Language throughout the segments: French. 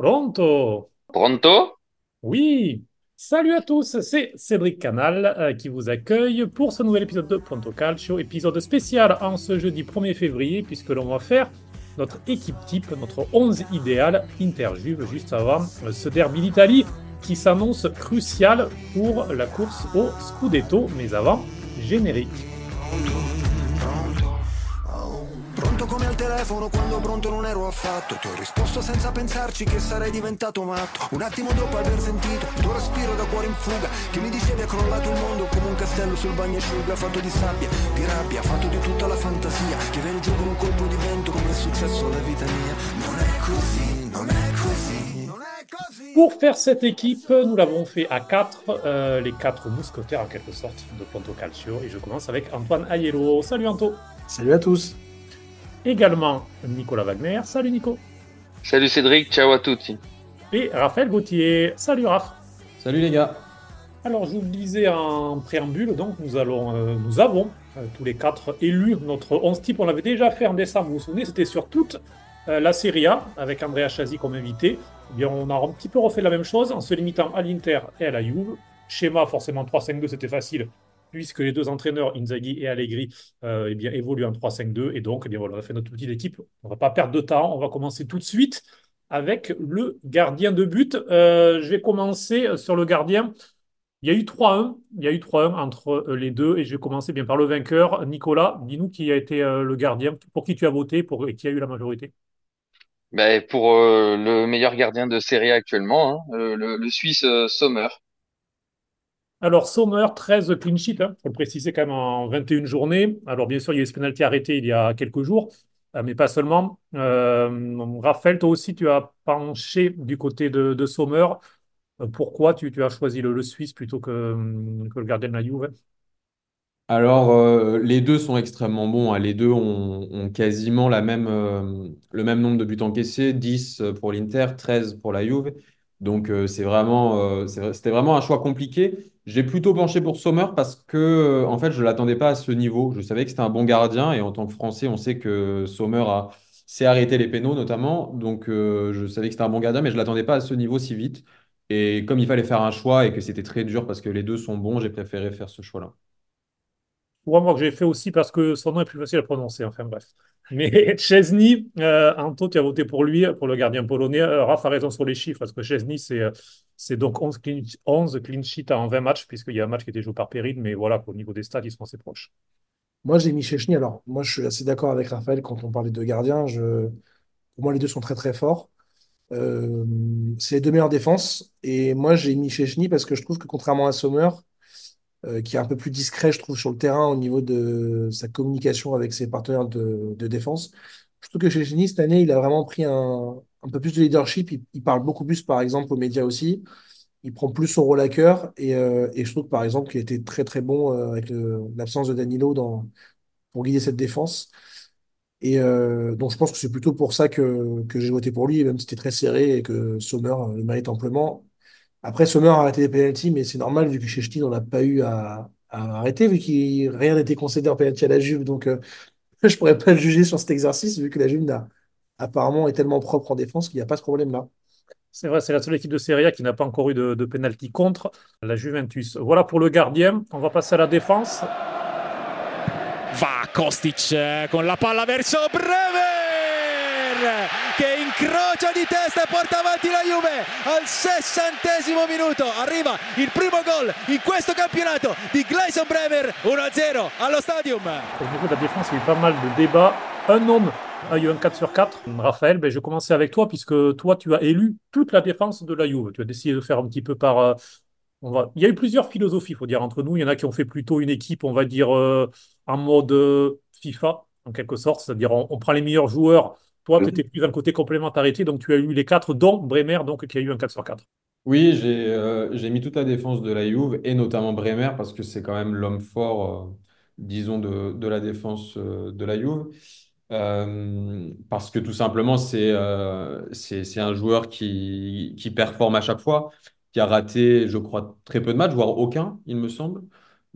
Pronto? Pronto? Oui. Salut à tous, c'est Cédric Canal euh, qui vous accueille pour ce nouvel épisode de Pronto Calcio, épisode spécial en ce jeudi 1er février, puisque l'on va faire notre équipe type, notre 11 idéal Interjuve, juste avant euh, ce derby d'Italie qui s'annonce crucial pour la course au Scudetto, mais avant, générique. Pronto come al telefono quando pronto non ero affatto Ti ho risposto senza pensarci che sarei diventato matto Un attimo dopo aver sentito il tuo respiro da cuore in fuga Che mi dicevi è crollato il mondo come un castello sul bagnasciuga Fatto di sabbia, di rabbia, fatto di tutta la fantasia Che viene giù con un colpo di vento come è successo alla vita mia Non è così, non è così Non è così Pour faire cette équipe, nous l'avons fait à 4, les 4 mousquetaires en quelque sorte de Pronto Calcio. Et je commence avec Antoine Aiello. Salut Anto. Salut à tous. Également Nicolas Wagner. Salut Nico. Salut Cédric, ciao à tutti. Et Raphaël Gauthier. Salut Raph. Salut les gars. Alors je vous le disais en préambule, donc nous, allons, euh, nous avons euh, tous les quatre élu notre 11 type. On l'avait déjà fait en décembre, vous vous souvenez, c'était sur toute euh, la Serie A avec Andrea Chasi comme invité. Eh bien, on a un petit peu refait la même chose en se limitant à l'Inter et à la Juve. Schéma forcément 3-5-2, c'était facile puisque les deux entraîneurs, Inzaghi et Allegri, euh, eh évoluent en 3-5-2. Et donc, eh bien, voilà, on a fait notre petite équipe. On ne va pas perdre de temps. On va commencer tout de suite avec le gardien de but. Euh, je vais commencer sur le gardien. Il y a eu 3-1. Il y a eu 3-1 entre euh, les deux. Et je vais commencer bien par le vainqueur. Nicolas, dis-nous qui a été le gardien, pour qui tu as voté pour, et qui a eu la majorité. Ben, pour le meilleur gardien de série actuellement, hein, le, Suisse Sommer. Alors, Sommer, 13 clean sheets, hein, faut le préciser quand même en 21 journées. Alors, bien sûr, il y a eu ce penalty arrêté il y a quelques jours, euh, mais pas seulement. Euh, Raphaël, toi aussi, tu as penché du côté de, de Sommer. Euh, pourquoi tu, as choisi le, Suisse plutôt que, le gardien de la Juve? Alors, les deux sont extrêmement bons. hein. Les deux ont, quasiment le même nombre de buts encaissés, 10 pour l'Inter, 13 pour la Juve. Donc, c'est vraiment, c'était vraiment un choix compliqué. J'ai plutôt penché pour Sommer parce que, euh, en fait, je ne l'attendais pas à ce niveau. Je savais que c'était un bon gardien et en tant que Français, on sait que Sommer a, sait arrêter les pénaux notamment. Donc, euh, je savais que c'était un bon gardien, mais je ne l'attendais pas à ce niveau si vite. Et comme il fallait faire un choix et que c'était très dur parce que les deux sont bons, j'ai préféré faire ce choix-là. Ou moi que j'ai fait aussi parce que son nom est plus facile à prononcer, enfin bref. Mais Chesney, euh, Anto, tu as voté pour lui, pour le gardien polonais. Euh, Raph a raison sur les chiffres, parce que Chesney, c'est c'est donc 11 clean, 11 clean sheets en 20 matchs, puisqu'il y a un match qui était joué par Perrin, mais voilà, au niveau des stats, ils sont assez proches. Moi, j'ai mis Chechny. Alors, moi, je suis assez d'accord avec Raphaël quand on parlait de gardiens. Je... Pour moi, les deux sont très, très forts. Euh, c'est les deux meilleures défenses. Et moi, j'ai mis Chechny parce que je trouve que contrairement à Sommer, euh, qui est un peu plus discret, je trouve, sur le terrain au niveau de sa communication avec ses partenaires de, de défense, je trouve que Chechny, cette année, il a vraiment pris un, un peu plus de leadership. Il, parle beaucoup plus, par exemple, aux médias aussi. Il prend plus son rôle à cœur. Et, euh, je trouve, par exemple, qu'il été très, très bon euh, avec l'absence de Danilo pour guider cette défense. Et euh, donc, je pense que c'est plutôt pour ça que, j'ai voté pour lui, même si c'était très serré et que Sommer le mérite amplement. Après, Sommer a arrêté les pénaltys, mais c'est normal vu que Chechny n'en a pas eu à, arrêter, vu qu'il rien n'était concédé en pénalty à la Juve. Donc, je pourrais pas le juger sur cet exercice, vu que la Juve n'a, apparemment est tellement propre en défense qu'il n'y a pas ce problème-là. C'est vrai, c'est la seule équipe de Serie A qui n'a pas encore eu de, de penalty contre la Juventus. Voilà pour le gardien. On va passer à la défense. Va Kostic eh, con la palla verso Bremer che incrocia di testa e porta avanti la Juve al sessantesimo minuto. Arriva il primo gol in questo campionato di Gleison Bremer 1-0 allo stadium. Au niveau de la défense, il y a eu pas mal de débats. Un homme a eu un 4 sur 4. Raphaël, ben, je vais commencer avec toi, puisque toi, tu as élu toute la défense de la Juve. Tu as décidé de faire un petit peu par... euh, on va... Il y a eu plusieurs philosophies, il faut dire, entre nous. Il y en a qui ont fait plutôt une équipe, on va dire, euh, en mode euh, FIFA, en quelque sorte. C'est-à-dire, on, on prend les meilleurs joueurs. Toi, tu étais plus le côté complémentarité, donc tu as eu les quatre, dont Bremer, donc, qui a eu un 4 sur 4. Oui, j'ai euh, mis toute la défense de la Juve et notamment Bremer parce que c'est quand même l'homme fort, disons, de, de la défense de la Juve. Euh, parce que tout simplement, c'est euh, c'est, un joueur qui, qui performe à chaque fois, qui a raté, je crois, très peu de matchs, voire aucun, il me semble.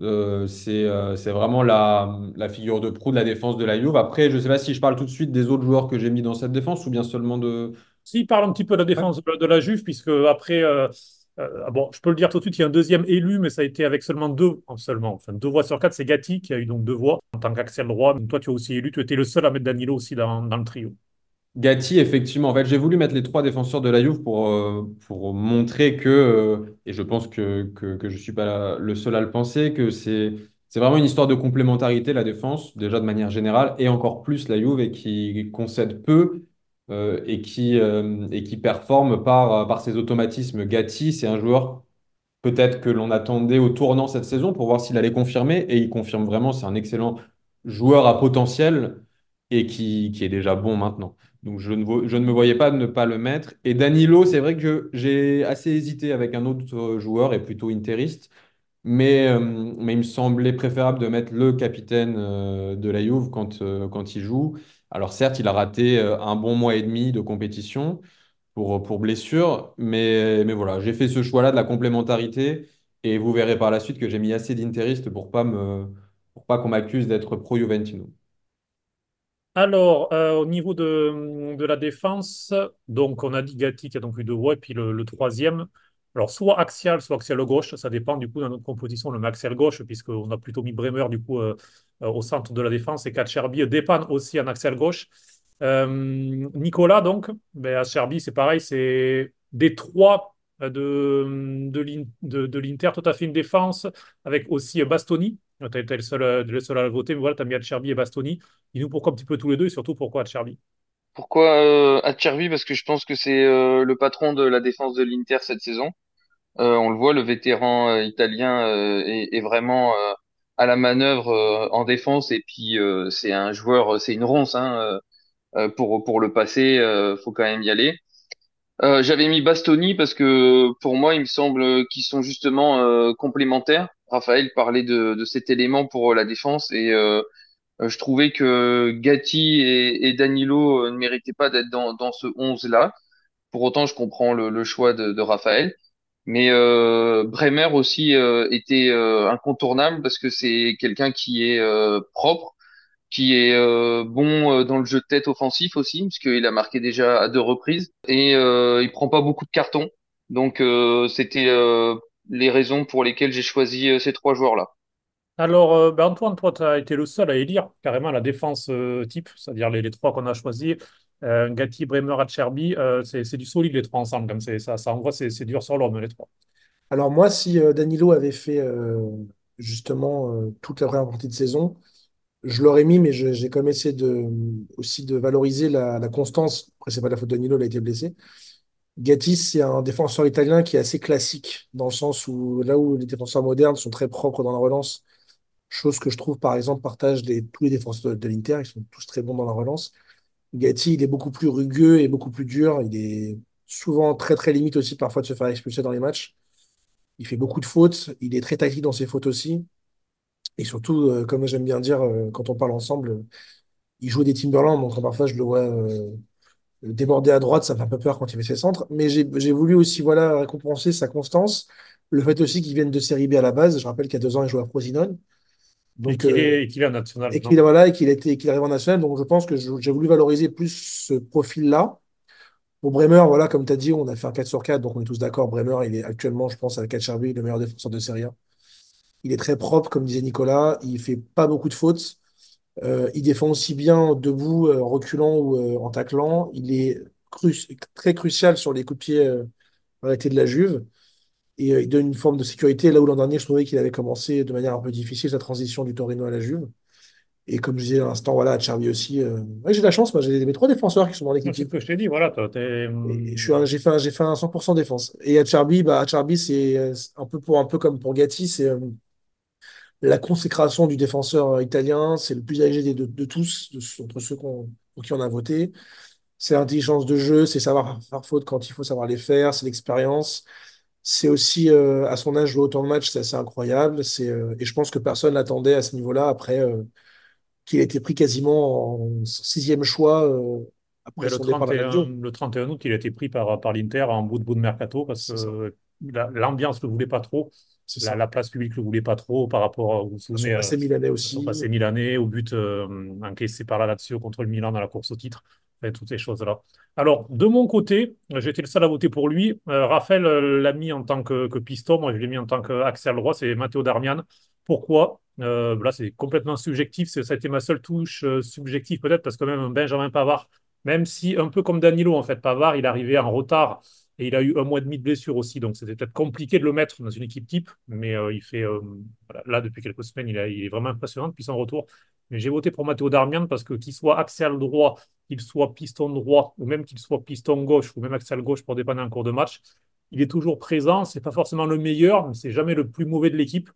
Euh, c'est euh, vraiment la, la figure de proue de la défense de la Juve. Après, je ne sais pas si je parle tout de suite des autres joueurs que j'ai mis dans cette défense ou bien seulement de, S'il parle un petit peu de la défense de, de la Juve, puisque après, euh, bon, je peux le dire tout de suite, il y a un deuxième élu, mais ça a été avec seulement deux, seulement, enfin deux voix sur quatre, c'est Gatti qui a eu donc deux voix en tant droit. Donc toi, tu as aussi élu, tu étais le seul à mettre Danilo aussi dans, le trio. Gatti, effectivement. En fait, j'ai voulu mettre les trois défenseurs de la Juve pour, euh, pour montrer que, euh, et je pense que, que, je ne suis pas le seul à le penser, que c'est, c'est vraiment une histoire de complémentarité, la défense, déjà de manière générale, et encore plus la Juve, et qui concède peu et qui, euh, et qui performe par, par ses automatismes. Gatti, c'est un joueur peut-être que l'on attendait au tournant cette saison pour voir s'il allait confirmer, et il confirme vraiment, c'est un excellent joueur à potentiel et qui, qui est déjà bon maintenant. Donc je ne, je ne me voyais pas de ne pas le mettre. Et Danilo, c'est vrai que j'ai assez hésité avec un autre euh, joueur et plutôt interiste, mais, euh, mais il me semblait préférable de mettre le capitaine euh, de la Juve quand, euh, quand il joue. Alors certes, il a raté euh, un bon mois et demi de compétition pour, pour blessure, mais, mais voilà, j'ai fait ce choix-là de la complémentarité et vous verrez par la suite que j'ai mis assez d'interistes pour pas me, pour pas qu'on m'accuse d'être pro-Juventino. Alors, euh, au niveau de, la défense, donc on a dit Gatti qui a donc eu deux voix, et puis le troisième, alors soit axial, soit axial gauche, ça dépend du coup dans notre composition, le axial gauche, puisqu'on a plutôt mis Bremer du coup euh, euh, au centre de la défense, et Kacherbi dépanne aussi en axial gauche. Euh, Nicolas, donc, ben, Acerbi, c'est pareil, c'est des trois de, de, l'In- de, de l'Inter, tout à fait une défense, avec aussi Bastoni. Tu es le seul, le seul à le voter, mais voilà, tu as mis et Bastoni. Dis-nous pourquoi un petit peu tous les deux et surtout pourquoi Acerbi. Pourquoi euh? Parce que je pense que c'est le patron de la défense de l'Inter cette saison. Euh, on le voit, le vétéran euh, italien euh, est, est vraiment à la manœuvre en défense et puis c'est un joueur, c'est une ronce hein, pour pour le passer, faut quand même y aller. Euh, j'avais mis Bastoni parce que pour moi, il me semble qu'ils sont justement euh, complémentaires. Raphaël parlait de, de cet élément pour la défense et euh, je trouvais que Gatti et, et Danilo ne méritaient pas d'être dans, dans ce 11-là. Pour autant, je comprends le, le choix de, de Raphaël. Mais euh, Bremer aussi euh, était euh, incontournable parce que c'est quelqu'un qui est propre, qui est bon dans le jeu de tête offensif aussi, puisqu'il a marqué déjà à deux reprises et il prend pas beaucoup de cartons. Donc c'était les raisons pour lesquelles j'ai choisi ces trois joueurs-là. Alors, ben Antoine, toi, tu as été le seul à élire carrément la défense type, c'est-à-dire les, les trois qu'on a choisis. Euh, Gatti, Bremer, Acerbi, euh, c'est du solide les trois ensemble, comme ça, ça envoie, c'est dur sur l'homme, les trois. Alors moi, si euh, Danilo avait fait justement toute la première partie de saison, je l'aurais mis, mais j'ai quand même essayé de, aussi de valoriser la, constance. Après, c'est pas la faute de Danilo, il a été blessé. Gatti, c'est un défenseur italien qui est assez classique, dans le sens où là où les défenseurs modernes sont très propres dans la relance, chose que je trouve par exemple partagent les- tous les défenseurs de, de l'Inter, ils sont tous très bons dans la relance. Gatti, il est beaucoup plus rugueux et beaucoup plus dur. Il est souvent très très limite aussi parfois de se faire expulser dans les matchs. Il fait beaucoup de fautes. Il est très tactique dans ses fautes aussi. Et surtout, euh, comme j'aime bien dire euh, quand on parle ensemble, il joue des Timberland. Donc parfois, je le vois euh, déborder à droite. Ça me fait un peu peur quand il fait ses centres. Mais j'ai voulu aussi voilà, récompenser sa constance. Le fait aussi qu'il vienne de Série B à la base. Je rappelle qu'il y a deux ans, il jouait à Et Donc, qu'il euh, est, et qu'il est en national et qu'il voilà, arrive en national. Donc je pense que j'ai voulu valoriser plus ce profil-là. Pour Bremer, voilà, comme tu as dit, on a fait un 4 sur 4, donc on est tous d'accord. Bremer, il est actuellement, je pense, avec Cherby, le meilleur défenseur de Serie A. Il est très propre, comme disait Nicolas. Il fait pas beaucoup de fautes. Euh, il défend aussi bien debout, euh, en reculant ou euh, en taclant. Il est cru- très crucial sur les coups de pied euh, arrêtés de la Juve. Et euh, il donne une forme de sécurité là où l'an dernier, je trouvais qu'il avait commencé de manière un peu difficile sa transition du Torino à la Juve. Et comme je disais à l'instant, voilà, Cherby aussi. euh, ouais, j'ai de la chance, moi, j'ai mes trois défenseurs qui sont dans l'équipe C'est ce que je t'ai dit, voilà. un- j'ai fait un, j'ai fait un 100% défense. Et Acharbi, bah, Acharbi, c'est euh, un peu pour un peu comme pour Gatti, c'est euh, la consécration du défenseur italien. C'est le plus âgé des, de, de tous, de- entre ceux pour qui on a voté. C'est l'intelligence de jeu, c'est savoir faire faute quand il faut savoir les faire, c'est l'expérience. C'est aussi euh, à son âge jouer autant de matchs, c'est assez incroyable. C'est euh, et je pense que personne l'attendait à ce niveau-là après euh, qu'il ait été pris quasiment en sixième choix après le son départ à la 31, Lazio. le 31 août, il a été pris par, par l'Inter en bout de bout de mercato parce que la- l'ambiance ne le voulait pas trop, la, place publique ne le voulait pas trop par rapport, vous vous souvenez, passé milanais aussi. passé milanais, au but encaissé par la Lazio contre le Milan dans la course au titre. Toutes ces choses-là. Alors, de mon côté, j'étais le seul à voter pour lui. Euh, Raphaël euh, l'a mis en tant que, que piston. Moi, je l'ai mis en tant qu'axial droit. C'est Matteo Darmian. Pourquoi? Euh, là, c'est complètement subjectif. Ça a été ma seule touche subjective, peut-être, parce que même Benjamin Pavard, même si un peu comme Danilo, en fait, Pavard, il arrivait en retard et il a eu un mois et demi de blessure aussi. Donc, c'était peut-être compliqué de le mettre dans une équipe type. Mais euh, il fait, euh, là, depuis quelques semaines, il, est vraiment impressionnant depuis son retour. Mais j'ai voté pour Matteo Darmian parce que qu'il soit axial droit, qu'il soit piston droit, ou même qu'il soit piston gauche, ou même axial gauche pour dépanner en cours de match, il est toujours présent. C'est pas forcément le meilleur, mais c'est jamais le plus mauvais de l'équipe.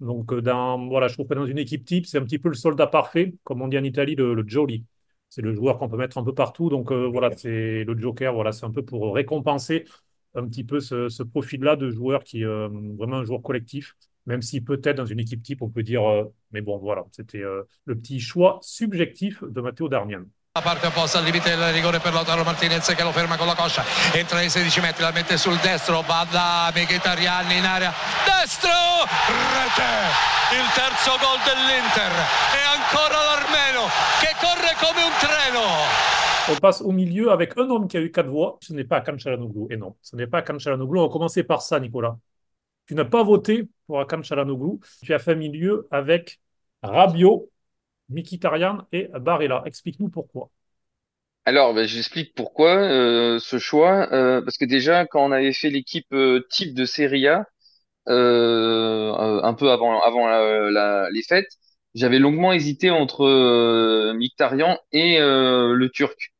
Donc, euh, dans, voilà, je trouve que dans une équipe type, c'est un petit peu le soldat parfait, comme on dit en Italie, le, le. C'est le joueur qu'on peut mettre un peu partout. Donc, euh, voilà, c'est le Joker. Voilà, c'est un peu pour récompenser un petit peu ce, ce profil-là de joueur qui est euh, vraiment un joueur collectif, même si peut-être dans une équipe type, on peut dire, euh, mais bon, voilà, c'était le petit choix subjectif de Matteo Darmian. La parte opposta al limite del rigore per Lautaro Martinez che lo ferma con la coscia entra nei 16 metri la mette sul destro va da Mkhitaryan in area destro rete il terzo gol dell'Inter e ancora l'Armeno che corre come un treno On passe au milieu avec un homme qui a eu quatre voix. Ce n'est pas Akan Çalhanoğlu. Et non, ce n'est pas Akan Çalhanoğlu. On va commencer par ça, Nicolas. Tu n'as pas voté pour Akan Çalhanoğlu. Tu as fait milieu avec Rabiot, Mkhitaryan et Barella. Explique-nous pourquoi. Alors, ben, j'explique pourquoi euh, ce choix. Euh, parce que déjà, quand on avait fait l'équipe euh, type de Serie A, un peu avant, les fêtes, j'avais longuement hésité entre Mkhitaryan et le Turc.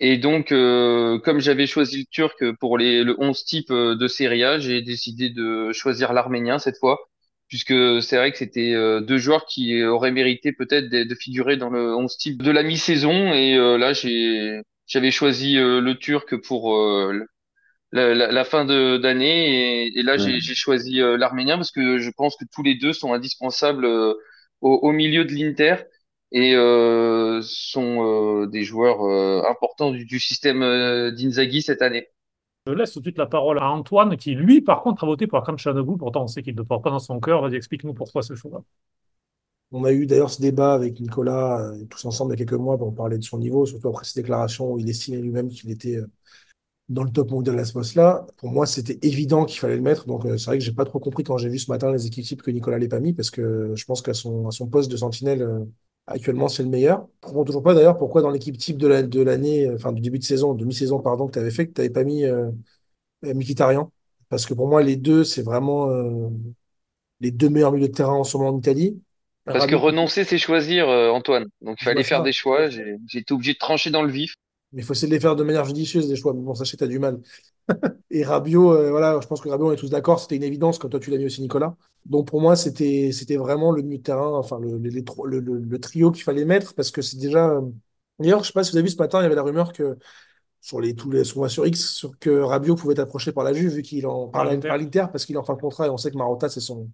Et donc, comme j'avais choisi le Turc pour les, le 11 type de Serie A, j'ai décidé de choisir l'Arménien cette fois, puisque c'est vrai que c'était euh, deux joueurs qui auraient mérité peut-être de, de figurer dans le 11 type de la mi-saison. Et euh, là, j'ai, j'avais choisi euh, le Turc pour euh, la, la- la fin de d'année, et, et là, Ouais. j'ai j'ai choisi euh, l'Arménien parce que je pense que tous les deux sont indispensables euh, au, au milieu de l'Inter et euh, sont euh, des joueurs euh, importants du, du système euh, d'Inzaghi cette année. Je laisse tout de suite la parole à Antoine, qui lui, par contre, a voté pour Akan Çalhanoğlu. Pourtant, on sait qu'il ne porte pas dans son cœur. Vas-y, explique-nous pourquoi ce choix. On a eu d'ailleurs ce débat avec Nicolas, euh, tous ensemble, il y a quelques mois, pour parler de son niveau, surtout après ses déclarations où il estimait lui-même qu'il était euh, dans le top mondial à ce poste-là. Pour moi, c'était évident qu'il fallait le mettre. Donc, euh, c'est vrai que j'ai pas trop compris quand j'ai vu ce matin les équipes types que Nicolas l'ait pas mis, parce que je pense qu'à son, poste de sentinelle, euh, actuellement, c'est le meilleur. Je comprends toujours pas d'ailleurs pourquoi dans l'équipe type de la- de l'année, euh, enfin, du début de saison, de mi-saison, pardon, que tu avais fait, que tu n'avais pas mis euh, euh, Mkhitaryan? Parce que pour moi, les deux, c'est vraiment euh, les deux meilleurs milieux de terrain en ce moment en Italie. Parce que renoncer, c'est choisir, euh, Antoine. Donc, il fallait faire ça. des choix. J'ai été obligé de trancher dans le vif. Mais il faut essayer de les faire de manière judicieuse, les choix. Mais bon, sachez que tu as du mal. Et Rabiot, euh, voilà, je pense que Rabiot, on est tous d'accord, c'était une évidence, comme toi tu l'as mis aussi, Nicolas. Donc pour moi, c'était vraiment le milieu de terrain, enfin le, les- les le, le- le trio qu'il fallait mettre, parce que c'est déjà. euh, D'ailleurs, je sais pas si vous avez vu ce matin, il y avait la rumeur que sur les tous les sur, sur X, sur que Rabiot pouvait être approché par la Juve, vu qu'il en l'Inter. par l'Inter, parce qu'il est en fin de contrat, et on sait que Marotta, c'est son,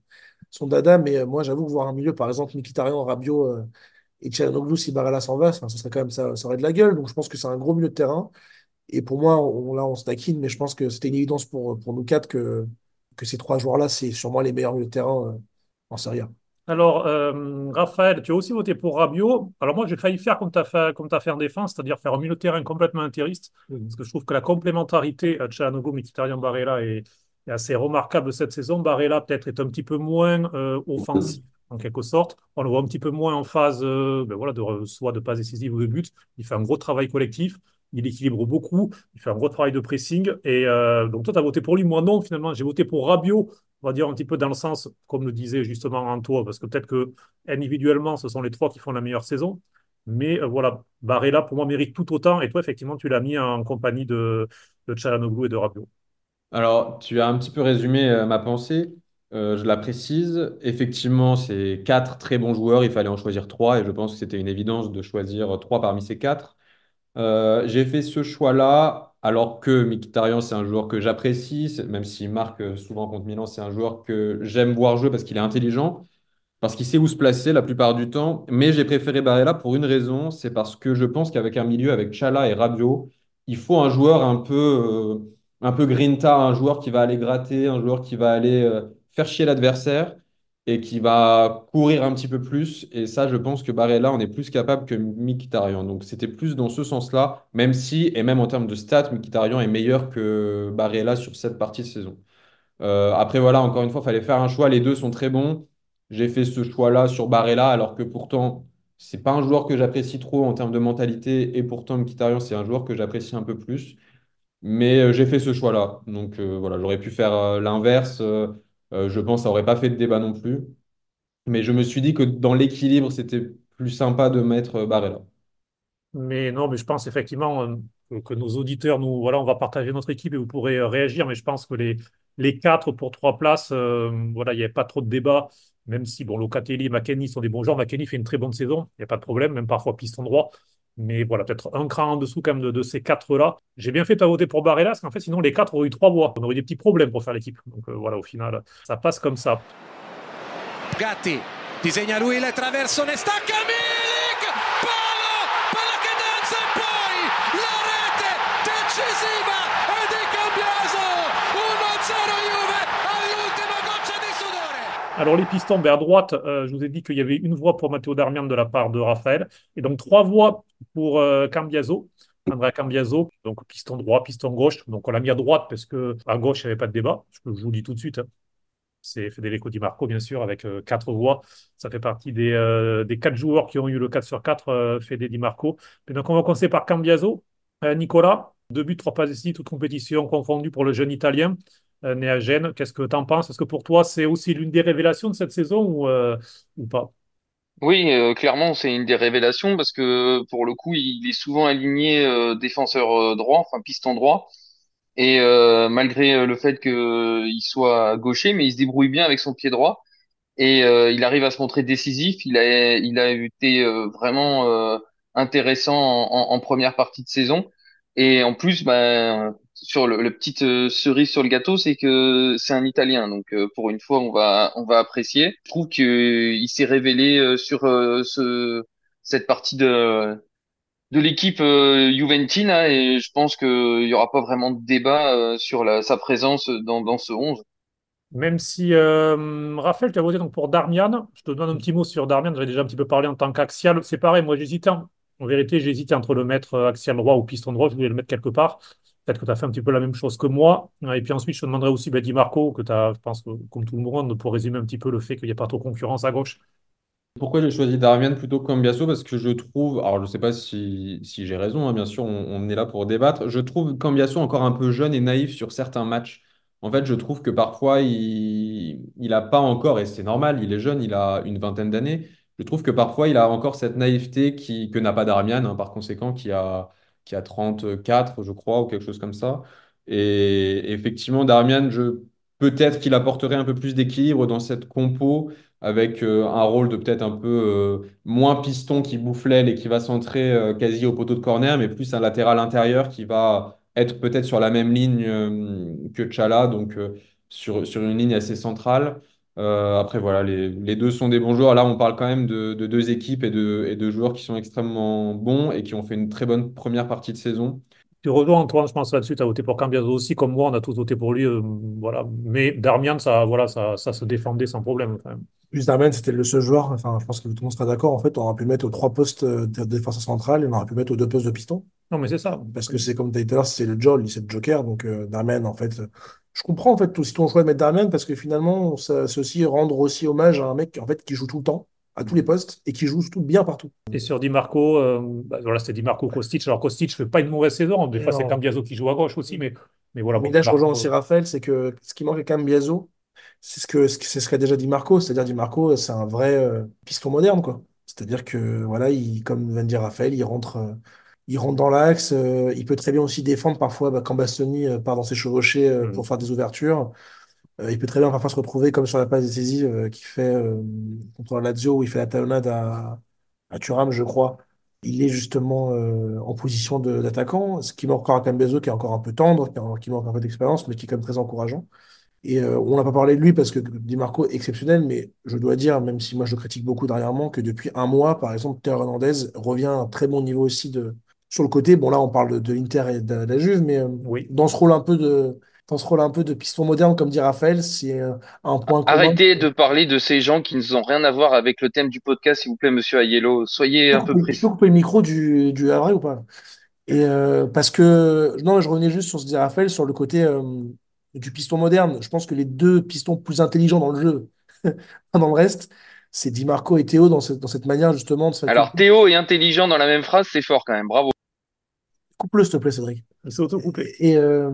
son dada. Mais euh, moi, j'avoue que voir un milieu, par exemple, Mkhitaryan, Rabiot euh, et Çalhanoğlu, si Barella s'en va, ça serait quand même ça, ça aurait de la gueule. Donc je pense que c'est un gros milieu de terrain. Et pour moi, on, là, on se taquine, mais je pense que c'était une évidence pour, pour nous quatre que, que ces trois joueurs-là, c'est sûrement les meilleurs milieux de terrain euh, en Serie A. Alors, euh, Raphaël, tu as aussi voté pour Rabiot. Alors moi, j'ai failli faire comme tu as t'as fait en défense, c'est-à-dire faire un milieu de terrain complètement intériste, parce que je trouve que la complémentarité à Çalhanoğlu, Mkhitaryan, Barella est, est assez remarquable cette saison. Barella, peut-être, est un petit peu moins euh, offensif, en quelque sorte. On le voit un petit peu moins en phase, euh, ben voilà, de, soit de passe décisive ou de but. Il fait un gros travail collectif. Il équilibre beaucoup. Il fait un gros travail de pressing. Et euh, donc, toi, tu as voté pour lui. Moi, non, finalement. J'ai voté pour Rabiot on va dire un petit peu dans le sens, comme le disait justement Antoine, parce que peut-être que individuellement, ce sont les trois qui font la meilleure saison. Mais euh, voilà, Barella, pour moi, mérite tout autant. Et toi, effectivement, tu l'as mis en compagnie de, de et de Rabiot. Alors, tu as un petit peu résumé ma pensée. Euh, je la précise. Effectivement, c'est quatre très bons joueurs. Il fallait en choisir trois et je pense que c'était une évidence de choisir trois parmi ces quatre. Euh, j'ai fait ce choix-là alors que Mkhitaryan, c'est un joueur que j'apprécie, même s'il marque souvent contre Milan, c'est un joueur que j'aime voir jouer parce qu'il est intelligent, parce qu'il sait où se placer la plupart du temps. Mais j'ai préféré Barella pour une raison, c'est parce que je pense qu'avec un milieu avec Chala et Rabiot, il faut un joueur un peu, euh, un peu grinta, un joueur qui va aller gratter, un joueur qui va aller faire chier l'adversaire. et qui va courir un petit peu plus. Et ça, je pense que Barella en est plus capable que Mkhitaryan. Donc c'était plus dans ce sens-là, même si, et même en termes de stats, Mkhitaryan est meilleur que Barella sur cette partie de saison. Euh, après, voilà, encore une fois, il fallait faire un choix. Les deux sont très bons. J'ai fait ce choix-là sur Barella, alors que pourtant, c'est pas un joueur que j'apprécie trop en termes de mentalité. Et pourtant, Mkhitaryan, c'est un joueur que j'apprécie un peu plus. Mais euh, j'ai fait ce choix-là. Donc euh, voilà, j'aurais pu faire l'inverse. Euh, je pense que ça n'aurait pas fait de débat non plus. Mais je me suis dit que dans l'équilibre, c'était plus sympa de mettre euh, Barella. Mais non, mais je pense effectivement euh, que, nos auditeurs, nous, voilà, on va partager notre équipe et vous pourrez réagir. Mais je pense que les, les quatre pour trois places, voilà, il n'y avait pas trop de débat. Même si, bon, Locatelli et McKennie sont des bons joueurs. McKennie fait une très bonne saison, il n'y a pas de problème, même parfois piston droit. Mais voilà, peut-être un cran en dessous quand même de, ces quatre-là. J'ai bien fait de pas voter pour Barella, parce qu'en fait, sinon, les quatre auraient eu trois voix. On aurait eu des petits problèmes pour faire l'équipe. Donc euh, voilà, au final, ça passe comme ça. Gatti disegna lui la traverso, ne stacca Alors, les pistons, à droite, euh, je vous ai dit qu'il y avait une voix pour Matteo Darmian de la part de Raphaël, et donc trois voix pour euh, Cambiaso, Andrea Cambiaso, donc piston droit, piston gauche. Donc, on l'a mis à droite parce que à gauche, il n'y avait pas de débat. Je vous le dis tout de suite. C'est Federico Di Marco, bien sûr, avec euh, quatre voix. Ça fait partie des, euh, des quatre joueurs qui ont eu le 4 sur 4, euh, Fede Di Marco. Donc, on va commencer par Cambiaso. Nicolas, deux buts, trois passes décisives, toute compétition confondue pour le jeune Italien né à Gênes. Qu'est-ce que tu en penses? Est-ce que pour toi, c'est aussi l'une des révélations de cette saison ou, euh, ou pas? Oui, euh, clairement, c'est une des révélations parce que pour le coup, il est souvent aligné euh, défenseur euh, droit, enfin piston droit. Et euh, malgré euh, le fait qu'il soit gaucher, mais il se débrouille bien avec son pied droit. et euh, il arrive à se montrer décisif. Il a, il a été euh, vraiment euh, intéressant en première partie de saison. Et en plus, ben, sur le, petite euh, cerise sur le gâteau, c'est que c'est un Italien. Donc euh, pour une fois, on va, on va apprécier. Je trouve qu'il s'est révélé euh, sur euh, ce, cette partie de, de l'équipe euh, Juventina et je pense qu'il y aura pas vraiment de débat euh, sur sa présence dans, dans ce 11. Même si, euh, Raphaël, tu as voté donc pour Darmian, je te donne un petit mot sur Darmian, j'avais déjà un petit peu parlé en tant qu'axial. C'est pareil, moi j'hésitais, en, en vérité, j'hésitais entre le mettre euh, axial droit ou piston droit, je voulais le mettre quelque part. Peut-être que tu as fait un petit peu la même chose que moi. Et puis ensuite, je te demanderai aussi ben, Marco, que tu as, je pense, que, comme tout le monde, pour résumer un petit peu le fait qu'il n'y a pas trop de concurrence à gauche. Pourquoi j'ai choisi Darmian plutôt que Cambiaso? Parce que je trouve, alors je ne sais pas si, si j'ai raison, hein, bien sûr, on, est là pour débattre. Je trouve Cambiaso encore un peu jeune et naïf sur certains matchs. En fait, je trouve que parfois, il il a pas encore, et c'est normal, il est jeune, il a une vingtaine d'années. Je trouve que parfois, il a encore cette naïveté qui, que n'a pas Darmian, hein, par conséquent, qui a, qui a 34, je crois, ou quelque chose comme ça. Et effectivement, Darmian, je, peut-être qu'il apporterait un peu plus d'équilibre dans cette compo avec euh, un rôle de peut-être un peu euh, moins piston qui bouffe l'aile et qui va centrer euh, quasi au poteau de corner, mais plus un latéral intérieur qui va être peut-être sur la même ligne que Tchala, donc sur, sur une ligne assez centrale. Euh, après, voilà, les, les deux sont des bons joueurs. Là, on parle quand même de, de deux équipes et de, et de joueurs qui sont extrêmement bons et qui ont fait une très bonne première partie de saison. Tu rejoins Antoine, je pense là-dessus, tu as voté pour Cambiaso aussi, comme moi, on a tous voté pour lui. euh, voilà. Mais Darmian, ça, voilà, ça, ça se défendait sans problème. quand même. Plus Darmian, c'était le seul joueur, enfin, je pense que tout le monde sera d'accord, en fait, on aurait pu le mettre aux trois postes euh, de défenseur central et on aurait pu le mettre aux deux postes de piston. Non, mais c'est ça. Parce que c'est comme tu as dit tout à l'heure, c'est le Joel, c'est le Joker, donc euh, en fait, je comprends en fait tout, si ton choix de mettre parce que finalement, c'est aussi rendre aussi hommage à un mec en fait, qui joue tout le temps, à tous les postes, et qui joue tout bien partout. Et sur Di Marco, euh, bah, voilà, c'était Di Marco Kostic. Alors Kostic fait pas une mauvaise saison. Des fois, c'est. Cambiaso qui joue à gauche aussi, mais, mais voilà. Mais bon, là, je rejoins aussi Raphaël, c'est que ce qui manque à Cambiaso, c'est ce que, ce serait déjà dit Marco, c'est-à-dire Di Marco, c'est un vrai euh, piston moderne, quoi. C'est-à-dire que, voilà, il, comme vient de dire Raphaël, il rentre, euh, il rentre dans l'axe, euh, il peut très bien aussi défendre parfois bah, quand Bastoni euh, part dans ses chevauchés euh, pour faire des ouvertures. Il peut très bien parfois se retrouver comme sur la passe décisive qu'il fait contre la Lazio où il fait la talonnade à, à Thuram, je crois. Il est justement en position d'attaquant, ce qui manque encore à Cambiaso, qui est encore un peu tendre, qui, manque un peu d'expérience, mais qui est quand même très encourageant. Et on n'a pas parlé de lui parce que Di Marco est exceptionnel, mais je dois dire, même si moi je le critique beaucoup dernièrement, que depuis un mois, par exemple, Théo Hernandez revient à un très bon niveau aussi de... sur le côté. Bon, là, on parle de, de l'Inter et de, de la Juve, mais euh, Oui. dans ce rôle un peu de dans ce rôle un peu de piston moderne, comme dit Raphaël, c'est euh, un point commun. Arrêtez de parler de ces gens qui n'ont rien à voir avec le thème du podcast, s'il vous plaît, monsieur Aiello. Soyez un peu couper, je précis. peux couper le micro du, du Havre ou pas? Et euh, parce que, non, je revenais juste sur ce que disait Raphaël, sur le côté euh, du piston moderne. Je pense que les deux pistons plus intelligents dans le jeu, dans le reste, c'est Di Marco et Théo dans cette, dans cette manière justement de Alors, Théo est intelligent dans la même phrase, c'est fort quand même. Bravo. Coupe-le, s'il te plaît, Cédric. C'est auto-coupé. Et euh,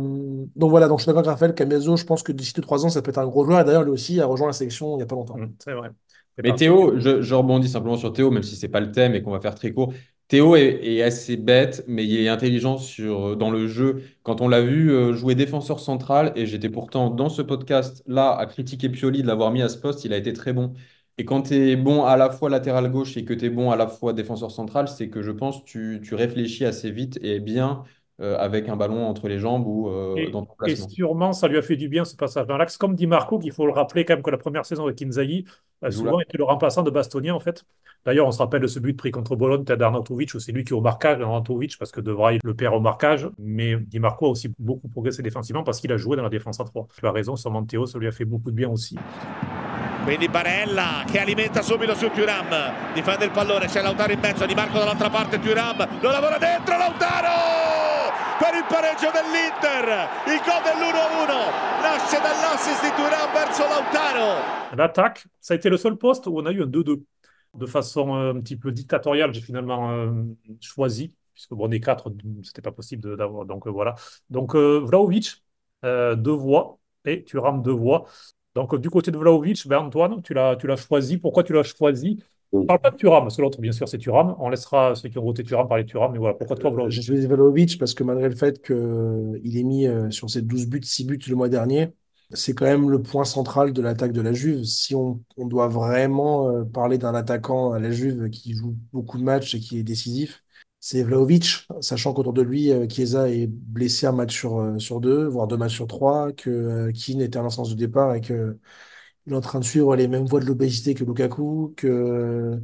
donc voilà, donc je suis d'accord avec Raphaël, Camezzo, je pense que d'ici 2-3 ans, ça peut être un gros joueur. Et d'ailleurs, lui aussi a rejoint la sélection il n'y a pas longtemps. Mmh, c'est vrai. C'est Mais parti. Théo, je, je rebondis simplement sur Théo, même si c'est pas le thème et qu'on va faire très court. Théo est, est assez bête, mais il est intelligent sur, dans le jeu. Quand on l'a vu euh, jouer défenseur central, et j'étais pourtant dans ce podcast-là à critiquer Pioli de l'avoir mis à ce poste, il a été très bon. Et quand tu es bon à la fois latéral gauche et que tu es bon à la fois défenseur central, c'est que je pense tu, tu réfléchis assez vite et bien euh, avec un ballon entre les jambes ou euh, Et, dans ton et placement. sûrement, ça lui a fait du bien ce passage dans l'axe. Comme dit Marco, qu'il faut le rappeler quand même que la première saison avec Inzaghi, euh, Il joue souvent était le remplaçant de Bastoni en fait. D'ailleurs, on se rappelle de ce but pris contre Bologne, peut-être d'Arnautovic, où c'est lui qui est au marquage, Arnautovic, parce que De Vrij le perd au marquage. Mais Di Marco a aussi beaucoup progressé défensivement parce qu'il a joué dans la défense à 3. Tu as raison, sur Théo, ça lui a fait beaucoup de bien aussi. Quindi Barella che alimenta subito su Thuram, difende il pallone, c'è Lautaro in mezzo, Di Marco dall'altra parte, Thuram lo lavora dentro, Lautaro per il pareggio dell'Inter, il gol dell'1-1 nasce dall'assist di Thuram verso Lautaro. L'attaque, ça a été le seul poste où on a eu un 2-2. De façon euh, un petit peu dictatoriale, j'ai finalement euh, choisi, puisque bon, des quatre, c'était pas possible d'avoir. Donc euh, voilà. Donc euh, Vlahovic, euh, deux voix, et Thuram, deux voix. Donc euh, du côté de Vlahovic, ben, Antoine, tu l'as, tu l'as choisi. Pourquoi tu l'as choisi? On parle pas de Thuram, parce que l'autre, bien sûr, c'est Thuram. On laissera ceux qui ont voté Thuram parler de Thuram, mais voilà. Pourquoi toi, Euh, Vlahovic? J'ai choisi Vlahovic parce que malgré le fait qu'il ait mis euh, sur ses 12 buts, 6 buts le mois dernier, c'est quand même le point central de l'attaque de la Juve. Si on, on doit vraiment euh, parler d'un attaquant à la Juve qui joue beaucoup de matchs et qui est décisif, c'est Vlahovic, sachant qu'autour de lui, euh, Chiesa est blessé un match sur, euh, sur deux, voire deux matchs sur trois, que euh, Keane était à l'instance de départ et que il est en train de suivre les mêmes voies de l'obésité que Lukaku, que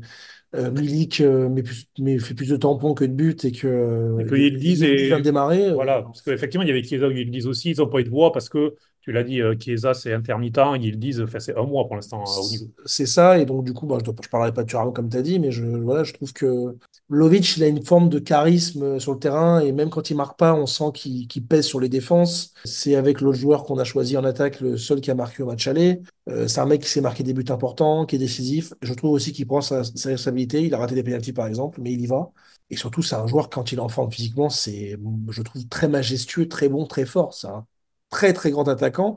euh, Milik euh, plus- fait plus de tampons que de buts et que Et que Yildiz est- vient de démarrer. Voilà, parce qu'effectivement, il y avait Chiesa et Yildiz aussi, ils n'ont pas eu de voix parce que, tu l'as dit, euh, Chiesa, c'est intermittent, Yildiz, enfin, c'est un mois pour l'instant euh, au niveau. C'est ça, et donc du coup, bah, je ne parlerai pas de Thuram comme tu as dit, mais je, voilà, je trouve que Vlahovic, il a une forme de charisme euh, sur le terrain, et même quand il marque pas, on sent qu'il pèse sur les défenses. C'est avec l'autre joueur qu'on a choisi en attaque, le seul qui a marqué au match aller. Euh, c'est un mec qui s'est marqué des buts importants, qui est décisif. Je trouve aussi qu'il prend sa, sa responsabilité. Il a raté des pénaltys par exemple, mais il y va. Et surtout, c'est un joueur, quand il est en forme physiquement, c'est, je trouve, très majestueux, très bon, très fort. C'est un très, très grand attaquant.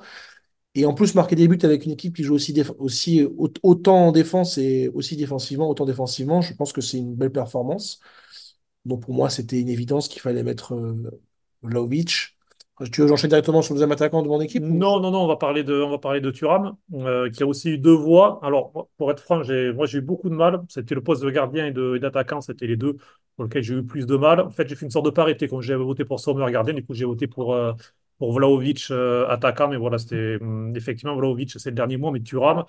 Et en plus, marquer des buts avec une équipe qui joue aussi, aussi au- autant en défense et aussi défensivement, autant défensivement, je pense que c'est une belle performance. Donc pour moi, c'était une évidence qu'il fallait mettre euh, Vlahovic. Tu veux j'enchaîne directement sur le deuxième attaquant de mon équipe? Non, non, non, on va parler de, on va parler de euh, qui a aussi eu deux voix. Alors, pour être franc, j'ai, moi, j'ai eu beaucoup de mal. C'était le poste de gardien et d'attaquant, c'était les deux pour lesquels j'ai eu plus de mal. En fait, j'ai fait une sorte de parité. Quand j'ai voté pour Sommer gardien, du coup, j'ai voté pour, euh, pour Vlahovic euh, attaquant. Mais voilà, c'était hum, effectivement Vlahovic, c'est le dernier mois. Mais Thuram,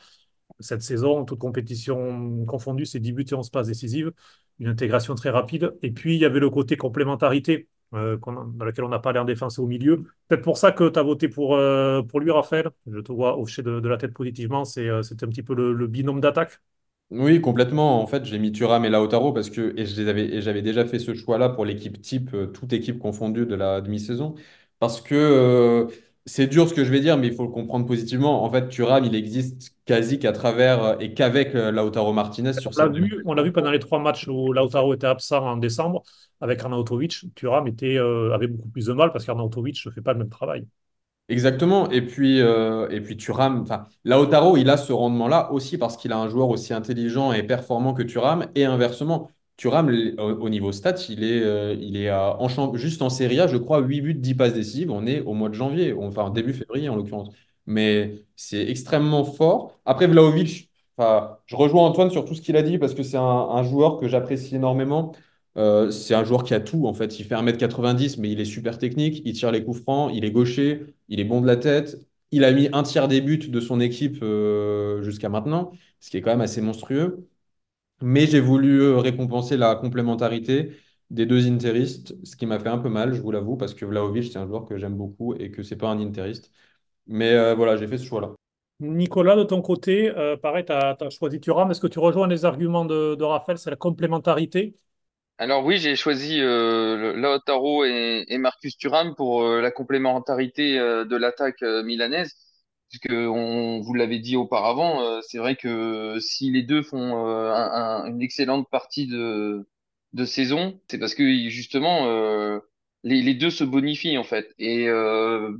cette saison, toute compétition confondue, c'est 10 buts et 11 passes décisives, une intégration très rapide. Et puis, il y avait le côté complémentarité euh, dans lequel on n'a pas en défense au milieu. Peut-être pour ça que tu as voté pour, euh, pour lui, Raphaël. Je te vois hocher de, de la tête positivement. C'est un petit peu le, le binôme d'attaque. Oui, complètement. En fait, j'ai mis Thuram et Lautaro parce que j'avais déjà fait ce choix-là pour l'équipe type, toute équipe confondue de la demi-saison. Parce que euh, c'est dur ce que je vais dire, mais il faut le comprendre positivement. En fait, Thuram, il existe quasi qu'à travers euh, et qu'avec euh, Lautaro Martinez sur On l'a cette vu, on l'a vu pendant les trois matchs où Lautaro était absent en décembre avec Arnautovic. Thuram était, euh, avait beaucoup plus de mal parce qu'Arnautovic ne fait pas le même travail. Exactement. Et puis, euh, et puis Thuram, enfin, Lautaro, il a ce rendement-là aussi parce qu'il a un joueur aussi intelligent et performant que Thuram. Et inversement, Thuram, au, au niveau stats, il est, euh, il est juste en Serie A, je crois, 8 buts, 10 passes décisives. On est au mois de janvier, enfin début février en l'occurrence. Mais c'est extrêmement fort. Après, Vlahovic, enfin, je rejoins Antoine sur tout ce qu'il a dit parce que c'est un, un joueur que j'apprécie énormément. Euh, c'est un joueur qui a tout en fait. Il fait 1m90, mais il est super technique. Il tire les coups francs, il est gaucher, il est bon de la tête. Il a mis un tiers des buts de son équipe euh, jusqu'à maintenant, ce qui est quand même assez monstrueux. Mais j'ai voulu euh, récompenser la complémentarité. des deux interistes, ce qui m'a fait un peu mal, je vous l'avoue, parce que Vlahovic, c'est un joueur que j'aime beaucoup et que c'est pas un interiste. Mais euh, voilà, j'ai fait ce choix-là. Nicolas, de ton côté, euh, pareil, tu as, choisi Thuram. Est-ce que tu rejoins les arguments de, de Raphaël C'est la complémentarité? Alors oui, j'ai choisi euh, Lautaro et, et Marcus Thuram pour euh, la complémentarité euh, de l'attaque euh, milanaise. Puisque on vous l'avait dit auparavant, euh, c'est vrai que si les deux font euh, un- un- une excellente partie de, saison, c'est parce que justement euh, les, deux se bonifient en fait. Et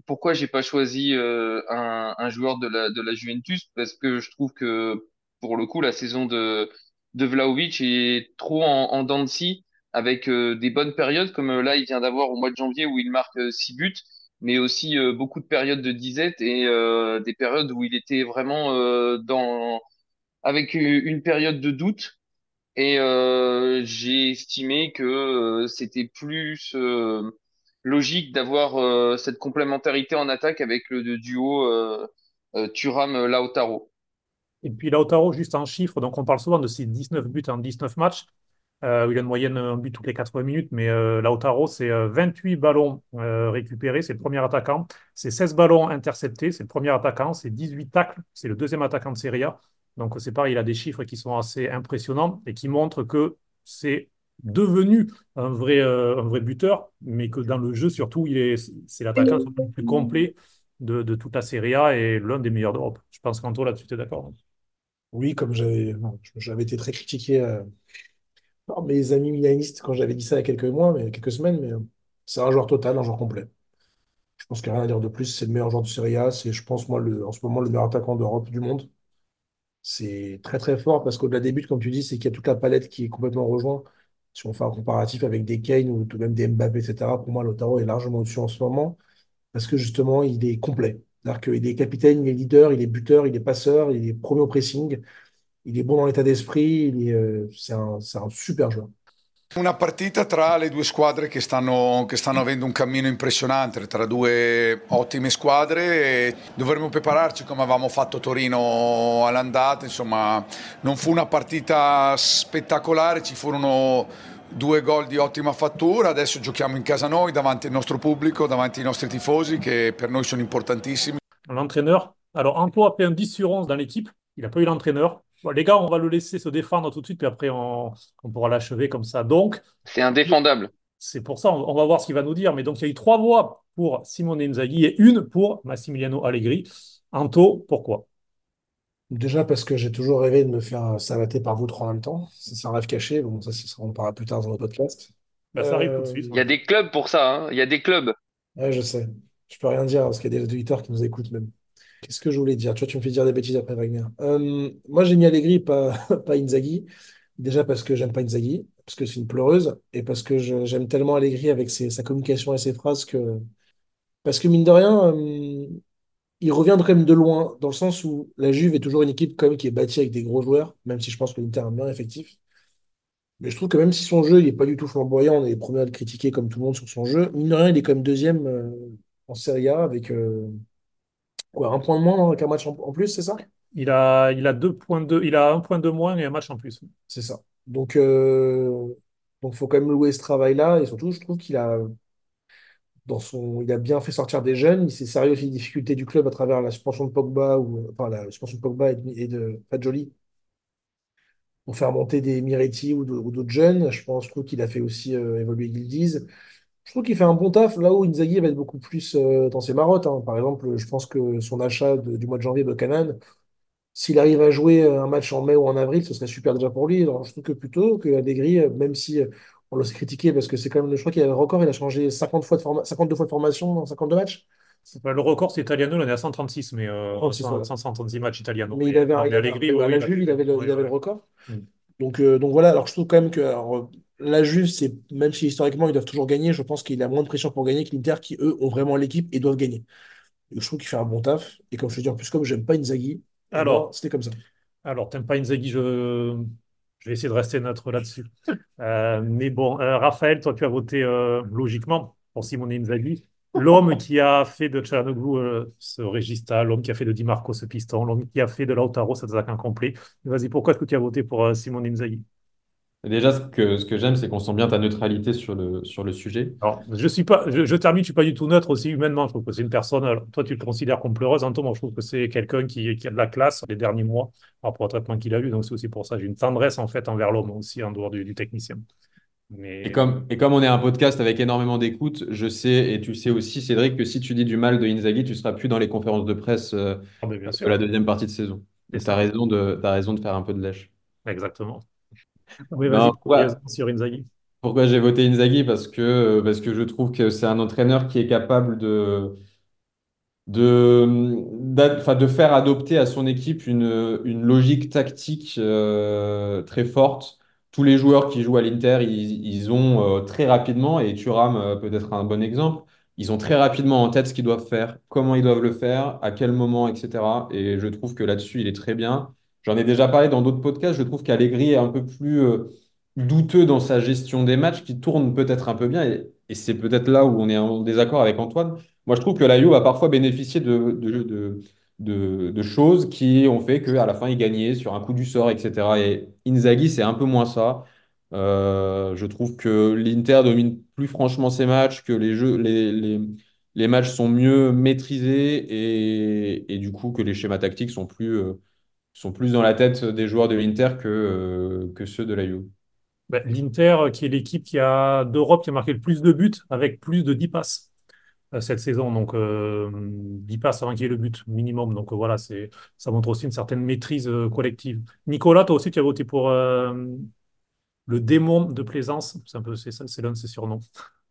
pourquoi j'ai pas choisi un, joueur de la, de la Juventus? Parce que je trouve que pour le coup la saison de, de Vlahovic est trop en, en dents de scie avec des bonnes périodes comme là il vient d'avoir au mois de janvier où il marque euh, six buts mais aussi euh, beaucoup de périodes de disette et euh, des périodes où il était vraiment euh, dans avec une période de doute. Et j'ai estimé que c'était plus logique d'avoir cette complémentarité en attaque avec le, duo Thuram-Lautaro. Et puis Lautaro, juste en chiffres, donc on parle souvent de ses 19 buts en 19 matchs. Euh, il a une moyenne un but toutes les 80 minutes, mais euh, Lautaro, c'est euh, 28 ballons euh, récupérés, c'est le premier attaquant. C'est 16 ballons interceptés, c'est le premier attaquant. C'est 18 tacles, c'est le deuxième attaquant de Serie A. Donc c'est pareil, il a des chiffres qui sont assez impressionnants et qui montrent que c'est devenu un vrai, euh, un vrai buteur, mais que dans le jeu, surtout, il est, c'est l'attaquant le plus complet de, de toute la Serie A et l'un des meilleurs d'Europe. Je pense qu'Anto, là-dessus, tu es d'accord. Oui, comme j'avais j'avais été très critiqué euh, mes amis milanistes quand j'avais dit ça il y a quelques mois, mais quelques semaines, mais euh, c'est un joueur total, un joueur complet. Je pense qu'il n'y a rien à dire de plus. C'est le meilleur joueur de Serie A. C'est, je pense, moi, en ce moment, le meilleur attaquant d'Europe du monde. C'est très, très fort parce qu'au-delà des buts, comme tu dis, c'est qu'il y a toute la palette qui est complètement rejointe. Si on fait un comparatif avec des Kane ou tout même des Mbappé, etc., pour moi, Lautaro est largement au-dessus en ce moment parce que justement, il est complet. C'est-à-dire qu'il est capitaine, il est leader, il est buteur, il est passeur, il est premier au pressing, il est bon dans l'état d'esprit, euh, c'est un, un super joueur. Una partita tra le due squadre che stanno, che stanno avendo un cammino impressionante, tra due ottime squadre e dovremmo prepararci come avevamo fatto Torino all'andata, insomma non fu una partita spettacolare, ci furono due gol di ottima fattura, adesso giochiamo in casa noi davanti al nostro pubblico, davanti ai nostri tifosi che per noi sono importantissimi. L'entraîneur. Alors, Anto a fait un 10 sur 11 dans l'équipe. Il n'a pas eu l'entraîneur. Bon, les gars, on va le laisser se défendre tout de suite, puis après, on, on pourra l'achever comme ça. Donc, C'est indéfendable. c'est pour ça, on, on va voir ce qu'il va nous dire. Mais donc, il y a eu trois voix pour Simone Inzaghi et une pour Massimiliano Allegri. Anto, pourquoi? Déjà parce que j'ai toujours rêvé de me faire savater par vous trois en même temps. Ça, C'est un rêve caché. Bon, ça, on en parlera plus tard dans le podcast. Ben, ça arrive tout de Euh, suite. Il y a des clubs pour ça, hein. Il y a des clubs. Ouais, je sais. Je peux rien dire parce qu'il y a des auditeurs qui nous écoutent même. Qu'est-ce que je voulais dire? Tu vois, tu me fais dire des bêtises après, Wagner. Euh, moi, j'ai mis Allegri, pas, Inzaghi. Déjà parce que j'aime pas Inzaghi, parce que c'est une pleureuse, et parce que j'aime tellement Allegri avec sa communication et ses phrases que. Parce que mine de rien, euh, il revient quand même de loin, dans le sens où la Juve est toujours une équipe qui est bâtie avec des gros joueurs, même si je pense que l'Inter a un meilleur effectif. Mais je trouve que même si son jeu, n'est pas du tout flamboyant, on est les à le critiquer comme tout le monde sur son jeu, mine de rien, il est quand même deuxième euh, en Serie A avec quoi, un point de moins qu'un match en, en plus, c'est ça? Il a, il a deux points de, il a un point de moins et un match en plus. C'est ça. Donc, euh, donc, faut quand même louer ce travail-là. Et surtout, je trouve qu'il a, dans son, il a bien fait sortir des jeunes. Il s'est sérieux aussi des difficultés du club à travers la suspension de Pogba ou enfin la suspension de Pogba et de, et de pour faire monter des Miretti ou d'autres jeunes. Je pense, qu'il a fait aussi euh, évoluer Yildiz. Je trouve qu'il fait un bon taf là où Inzaghi va être beaucoup plus euh, dans ses marottes. hein. Par exemple, je pense que son achat de- du mois de janvier de Canaan, s'il arrive à jouer euh, un match en mai ou en avril, ce serait super déjà pour lui. Alors, je trouve que plutôt que Allegri, euh, même si euh, on l'a critiqué parce que c'est quand même, je crois qu'il a le record, il a changé 50 fois de forma- 52 fois de formation dans 52 matchs. Ben, le record, c'est Italiano, on est à 136, mais euh, 36 fois. 136 matchs Italiano. Mais il avait, non, un- mais il avait- Allegri, à oui, la oui, Juve, il avait le, oui, il oui. record. Mm. Donc, euh, donc voilà, alors je trouve quand même que alors, la Juve, c'est, même si historiquement ils doivent toujours gagner, je pense qu'il a moins de pression pour gagner que l'Inter qui, eux, ont vraiment l'équipe et doivent gagner. Et je trouve qu'il fait un bon taf. Et comme je te dis, en plus, comme j'aime pas Inzaghi, Alors, c'était comme ça. Alors, t'aimes pas Inzaghi, je... je vais essayer de rester neutre là-dessus. Euh, mais bon, euh, Raphaël, toi, tu as voté euh, logiquement pour Simone Inzaghi, l'homme qui a fait de euh, ce régista, l'homme qui a fait de Di Marco ce piston, l'homme qui a fait de Lautaro cet attaquant complet. Vas-y, pourquoi est-ce que tu as voté pour Simone Inzaghi? Déjà, ce que, ce que j'aime, c'est qu'on sent bien ta neutralité sur le, sur le sujet. Alors, je suis pas, je, je termine, je suis pas du tout neutre aussi humainement. Je trouve que c'est une personne. alors, toi, tu le considères comme pleureuse, Antoine. Moi, je trouve que c'est quelqu'un qui, qui a de la classe les derniers mois par rapport au traitement qu'il a eu. Donc, c'est aussi pour ça. J'ai une tendresse en fait envers l'homme aussi en dehors du, du technicien. Et comme, et comme on est un podcast avec énormément d'écoute, je sais, et tu sais aussi, Cédric, que si tu dis du mal de Inzaghi, tu seras plus dans les conférences de presse euh, ah, de la deuxième partie de saison. Et tu as t'as raison de faire un peu de lèche. Exactement. Oui, vas-y, Non, pourquoi, sérieusement, sur Inzaghi. pourquoi j'ai voté Inzaghi? Parce que, parce que je trouve que c'est un entraîneur qui est capable de, de, de faire adopter à son équipe une, une logique tactique euh, très forte. Tous les joueurs qui jouent à l'Inter, ils, ils ont euh, très rapidement, et Thuram euh, peut être un bon exemple, ils ont très rapidement en tête ce qu'ils doivent faire, comment ils doivent le faire, à quel moment, etc. Et je trouve que là-dessus, il est très bien. J'en ai déjà parlé dans d'autres podcasts, je trouve qu'Allegri est un peu plus euh, douteux dans sa gestion des matchs, qui tourne peut-être un peu bien, et, c'est peut-être là où on est en désaccord avec Antoine moi, je trouve que la Juve a parfois bénéficié de, choses qui ont fait qu'à la fin, il gagnait sur un coup du sort, etc. Et Inzaghi, c'est un peu moins ça. Euh, je trouve que l'Inter domine plus franchement ses matchs, que les matchs sont mieux maîtrisés et, et du coup que les schémas tactiques sont plus, euh, sont plus dans la tête des joueurs de l'Inter que, euh, ceux de la Juve. Ben, l'Inter, euh, qui est l'équipe qui a d'Europe qui a marqué le plus de buts avec plus de 10 passes euh, cette saison. Donc, euh, 10 passes avant qu'il y ait le but minimum. Donc, voilà, c'est, ça montre aussi une certaine maîtrise collective. Nicolas, toi aussi, tu as voté pour le démon de Plaisance. C'est un peu, c'est ça, c'est l'un de ses surnoms.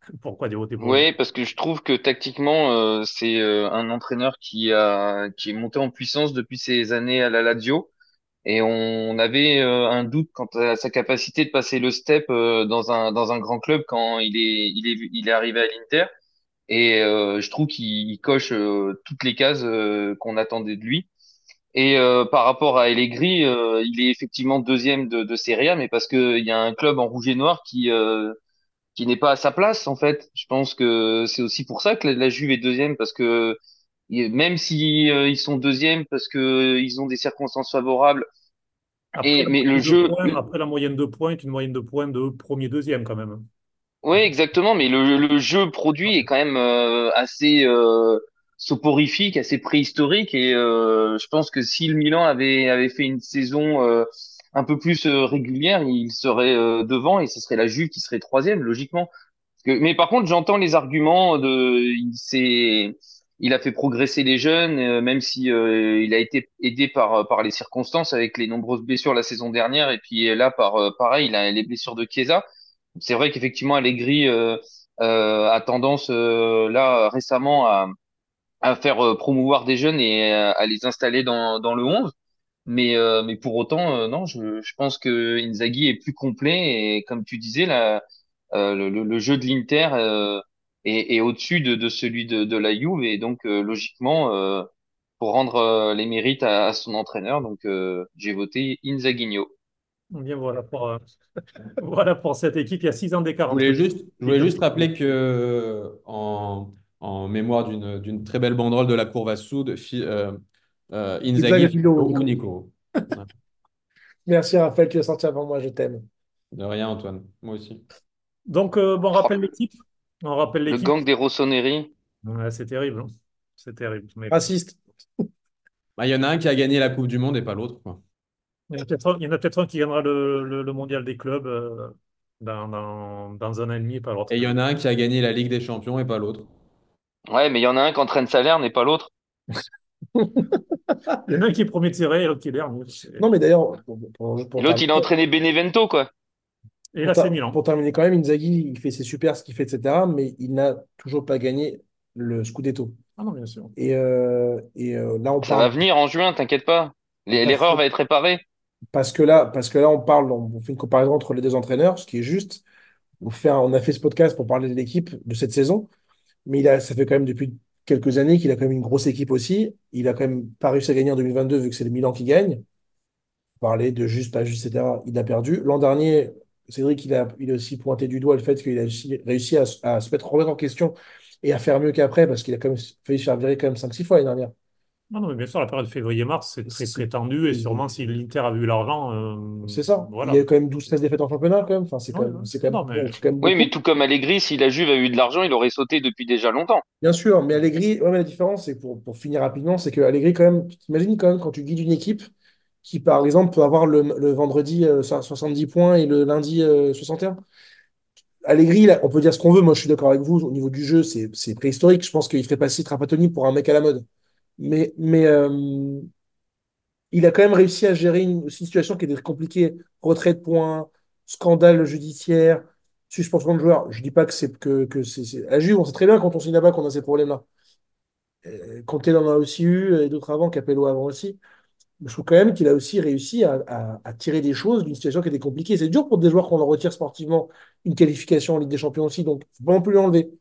Pourquoi lui? Oui, parce que je trouve que tactiquement, euh, c'est euh, un entraîneur qui a qui est monté en puissance depuis ses années à la Lazio. Et on avait euh, un doute quant à sa capacité de passer le step euh, dans un dans un grand club quand il est il est il est arrivé à l'Inter. Et euh, je trouve qu'il il coche euh, toutes les cases qu'on attendait de lui. Et euh, par rapport à Allegri, euh, il est effectivement deuxième de, de Serie A, mais parce que il y a un club en rouge et noir qui euh, qui n'est pas à sa place en fait. Je pense que c'est aussi pour ça que la, la Juve est deuxième parce que même si euh, ils sont deuxième parce que ils ont des circonstances favorables Après et mais le jeu, points, le- après la moyenne de points, est une moyenne de points de premier, deuxième quand même. Oui, exactement, mais le, le jeu produit est quand même euh, assez euh, soporifique, assez préhistorique, et je pense que si le Milan avait avait fait une saison un peu plus euh, régulière, il serait euh, devant et ce serait la Juve qui serait troisième, logiquement. Mais par contre, j'entends les arguments de, il il a fait progresser les jeunes, euh, même si il a été aidé par par les circonstances avec les nombreuses blessures la saison dernière, et puis là par pareil, il les blessures de Chiesa. C'est vrai qu'effectivement, Allegri euh, euh, a tendance euh, là récemment à, à faire promouvoir des jeunes et à, à les installer dans, dans le 11. Mais, euh, mais pour autant, euh, non, je, je pense que Inzaghi est plus complet et comme tu disais, là, euh, le, jeu de l'Inter euh, est, est au-dessus de, de celui de, de la Juve et donc euh, logiquement, euh, pour rendre euh, les mérites à, à son entraîneur, donc euh, j'ai voté Inzaghinho. Bien, voilà pour, euh, voilà pour cette équipe. Il y a six ans d'écart Je voulais juste, je voulais juste rappeler que en, en mémoire d'une d'une très belle banderole de la Cour Vassoud, fi- euh, Inzaghi Inzaghi, Philo ou ou Nico. Nico. Ouais. Merci Raphaël, tu es sorti avant moi, je t'aime. De rien, Antoine. Moi aussi. Donc, euh, bon, on Oh, rappelle l'équipe. On rappelle le l'équipe. gang des Rossoneri. Ouais, c'est terrible. hein. C'est terrible. Mais. Raciste. Bah, Il y en a un qui a gagné la Coupe du Monde et pas l'autre. quoi. Il y en a peut-être un, il y en a peut-être un qui gagnera le, le- le mondial des clubs euh, dans, dans, dans un an et demi et pas l'autre. Et il y en a un qui a gagné la Ligue des Champions et pas l'autre. Ouais, mais il y en a un qui entraîne salaire, n'est pas l'autre. Il y en a un qui est premier tiré et l'autre qui est dernier. Non, mais d'ailleurs, l'autre, il a entraîné Benevento, quoi. Et là, c'est Milan. pour terminer quand même, Inzaghi, il fait ses super, ce qu'il fait, etc. Mais il n'a toujours pas gagné le Scudetto. Ah non, bien sûr. Et, euh, et euh, là, on Ça va venir en juin, t'inquiète pas. L'erreur va être réparée. parce que là, parce que là, on parle, on fait une comparaison entre les deux entraîneurs, ce qui est juste. On fait un- on a fait ce podcast pour parler de l'équipe de cette saison, mais il a, ça fait quand même depuis quelques années qu'il a quand même une grosse équipe aussi. Il a quand même pas réussi à gagner en 2022 vu que c'est le Milan qui gagne. Parler de juste, pas juste, etc. Il a perdu. L'an dernier, Cédric, il a, a aussi pointé du doigt le fait qu'il a réussi à, se mettre remettre en question et à faire mieux qu'après parce qu'il a quand même failli se faire virer quand même cinq six fois l'année dernière. Non, non, mais bien sûr, la période février-mars, c'est très, C'est- très tendu et sûrement si l'Inter a vu l'argent. euh, C'est ça. Voilà. Il y a quand même 12-13 défaites en championnat, quand même. Enfin, c'est quand Ouais, même, ouais. c'est quand même, Non, mais- bon, c'est quand même Oui, mais tout comme Allegri, si la Juve a eu de l'argent, il aurait sauté depuis déjà longtemps. Bien sûr, mais Allegri, ouais, mais la différence, c'est pour, pour finir rapidement, c'est que Allegri, quand même, tu t'imagines quand même quand tu guides une équipe qui, par exemple, peut avoir le, le vendredi euh, so- 70 points et le lundi euh, 61. Allegri, là, on peut dire ce qu'on veut. Moi, je suis d'accord avec vous. Au niveau du jeu, c'est c'est préhistorique. Je pense qu'il ferait passer Trapattoni pour un mec à la mode. Mais, mais euh, il a quand même réussi à gérer une situation qui était compliquée. Retrait de points, scandale judiciaire, suspension de joueurs. Je dis pas que c'est que, que c'est à Juve, on sait très bien quand on signe là-bas qu'on a ces problèmes-là. Euh, Conte en a aussi eu, et d'autres avant, Capello avant aussi. Je trouve quand même qu'il a aussi réussi à, tirer des choses d'une situation qui était compliquée. C'est dur pour des joueurs qu'on en retire sportivement une qualification en Ligue des Champions aussi, donc il ne faut pas non plus l'enlever.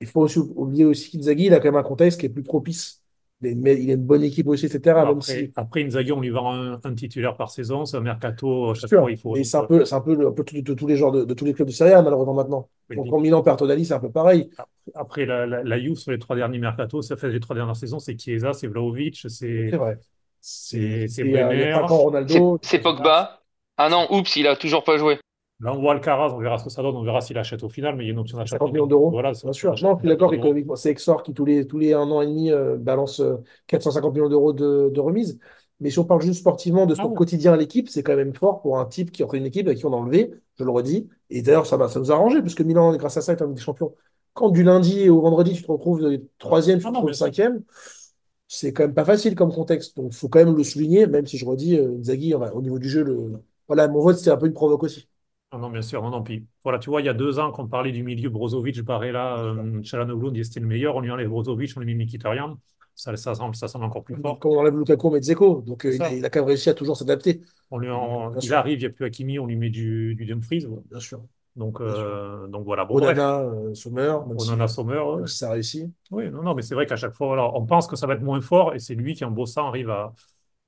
Il faut aussi oublier aussi qu'Inzaghi, il a quand même un contexte qui est plus propice. Il a une, il a une bonne équipe aussi, etc. Même Après, si, après Inzaghi, on lui vend un, un titulaire par saison, c'est un mercato, chaque fois, il faut. donc, c'est un euh, peu, c'est un peu, le- un peu de, de tous les joueurs de, de tous les clubs de Serie A, malheureusement maintenant. Oui, Donc oui. quand Milan perd Tonali, c'est un peu pareil. Après, la, la, la Juve, sur les trois derniers mercatos, ça fait les trois dernières saisons, c'est Chiesa, c'est Vlahovic, c'est C'est vrai. c'est c'est Et, euh, C'est Ronaldo. c'est Pogba. Ah non, oups, il a toujours pas joué. Là, on voit Alcaraz, on verra ce que ça donne, on verra s'il achète au final, mais il y a une option d'achat. 50 millions d'euros. Voilà, Bien sûr. Non, je suis d'accord qu'économiquement, c'est Exor qui, tous les, tous les un an et demi, euh, balance euh, 450 millions d'euros de, de remise. Mais si on parle juste sportivement de son Ah ouais. quotidien à l'équipe, c'est quand même fort pour un type qui entraîne une équipe avec qui on a enlevé, je le redis. Et d'ailleurs, ça, va- ça nous a arrangé, puisque Milan, grâce à ça, est Ligue des Champions. Quand du lundi au vendredi, tu te retrouves euh, troisième, tu te Ah non, retrouves cinquième, c'est quand même pas facile comme contexte. Donc, il faut quand même le souligner, même si je redis, euh, enfin, au niveau du jeu, le... voilà, mon vote, c'était un peu une provoque aussi. Ah non, bien sûr, non, non. Puis, voilà, tu vois, il y a deux ans, quand on parlait du milieu Brozovic, Barella, euh, Çalhanoğlu, on c'était le meilleur, on lui enlève Brozovic, on lui met Mkhitaryan, ça, ça, semble, ça semble encore plus fort. Quand on enlève Lukaku, on met Dzeko. Donc, euh, il, a, ça. il a quand même réussi à toujours s'adapter. On lui en- Bien il sûr. arrive, il n'y a plus Hakimi, on lui met du, du Dumfries. Bien sûr. Donc, Bien sûr. euh, donc voilà. Bon, Onana, euh, Sommer, même si, Onana Sommer. même ouais. si ça a réussi. Oui, non, non, mais c'est vrai qu'à chaque fois, voilà, on pense que ça va être moins fort et c'est lui qui, en bossant, arrive à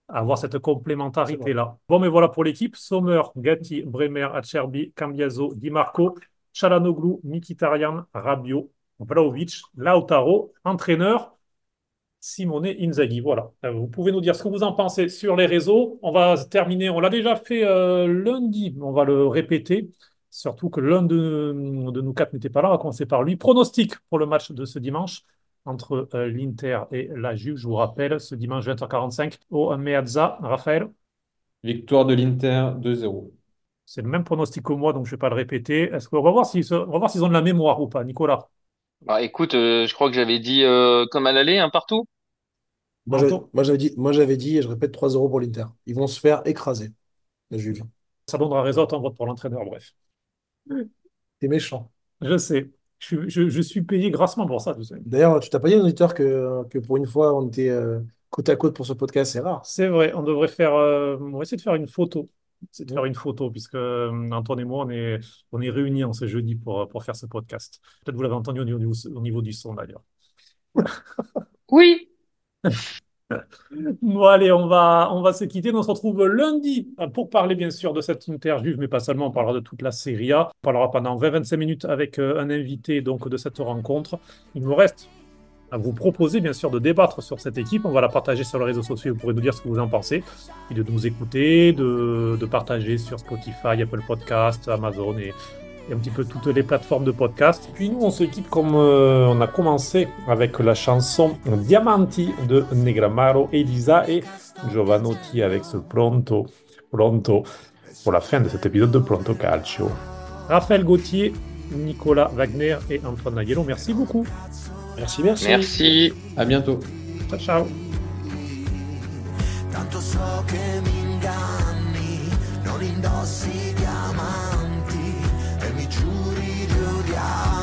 avoir cette complémentarité-là. Bon, mais voilà pour l'équipe. Sommer, Gatti, Bremer, Acerbi, Cambiaso, Di Marco, Çalhanoğlu, Mkhitaryan, Rabiot, Vlahovic, Lautaro, entraîneur, Simone Inzaghi. Voilà. Euh, Vous pouvez nous dire ce que vous en pensez sur les réseaux. On va terminer, on l'a déjà fait euh, lundi, mais on va le répéter. Surtout que l'un de, de nous quatre n'était pas là. On va commencer par lui. Pronostic pour le match de ce dimanche entre euh, l'Inter et la Juve. Je vous rappelle, ce dimanche 20h45 au Meazza. Raphaël, Victoire de l'Inter 2-0. c'est le même pronostic que moi, donc je ne vais pas le répéter. Est-ce qu'on va voir s'ils se- on va voir s'ils ont de la mémoire ou pas, Nicolas? Bah écoute, euh, je crois que j'avais dit euh, comme à l'aller, un partout. Moi, j'avais Anto moi, j'avais dit, moi, j'avais dit, et je répète, 3-0 pour l'Inter. Ils vont se faire écraser, la Juve. Ça donnera raison à ton vote pour l'entraîneur, bref. T'es méchant. Je sais. Je, suis- je- je suis payé grassement pour ça. D'ailleurs, tu t'as pas dit aux auditeurs que, que pour une fois, on était euh, côte à côte pour ce podcast, c'est rare. C'est vrai, on devrait faire, euh, on va essayer de faire une photo. C'est de faire une photo, puisque euh, Antoine et moi, on est, on est réunis en ce jeudi pour, pour faire ce podcast. Peut-être vous l'avez entendu au niveau, du- au niveau du son d'ailleurs. Oui. Bon, allez, on va, on va se quitter. On se retrouve lundi pour parler, bien sûr, de cette interview, mais pas seulement. On parlera de toute la Serie A. On parlera pendant 20-25 minutes avec euh, un invité donc, de cette rencontre. Il nous reste à vous proposer, bien sûr, de débattre sur cette équipe. On va la partager sur les réseaux sociaux. Vous pourrez nous dire ce que vous en pensez. Et de nous écouter, de, de partager sur Spotify, Apple Podcast, Amazon et, et un petit peu toutes les plateformes de podcast. Puis nous, on se quitte comme euh, on a commencé avec la chanson Diamanti de Negramaro, Elisa et Giovanotti avec ce Pronto, Pronto pour la fin de cet épisode de Pronto Calcio. Raphaël Gauthier, Nicolas Wagner et Antoine Naguello, merci beaucoup. Merci, merci. Merci. À bientôt. Ciao, ciao. Tanto so che mi inganni, non indossi diamanti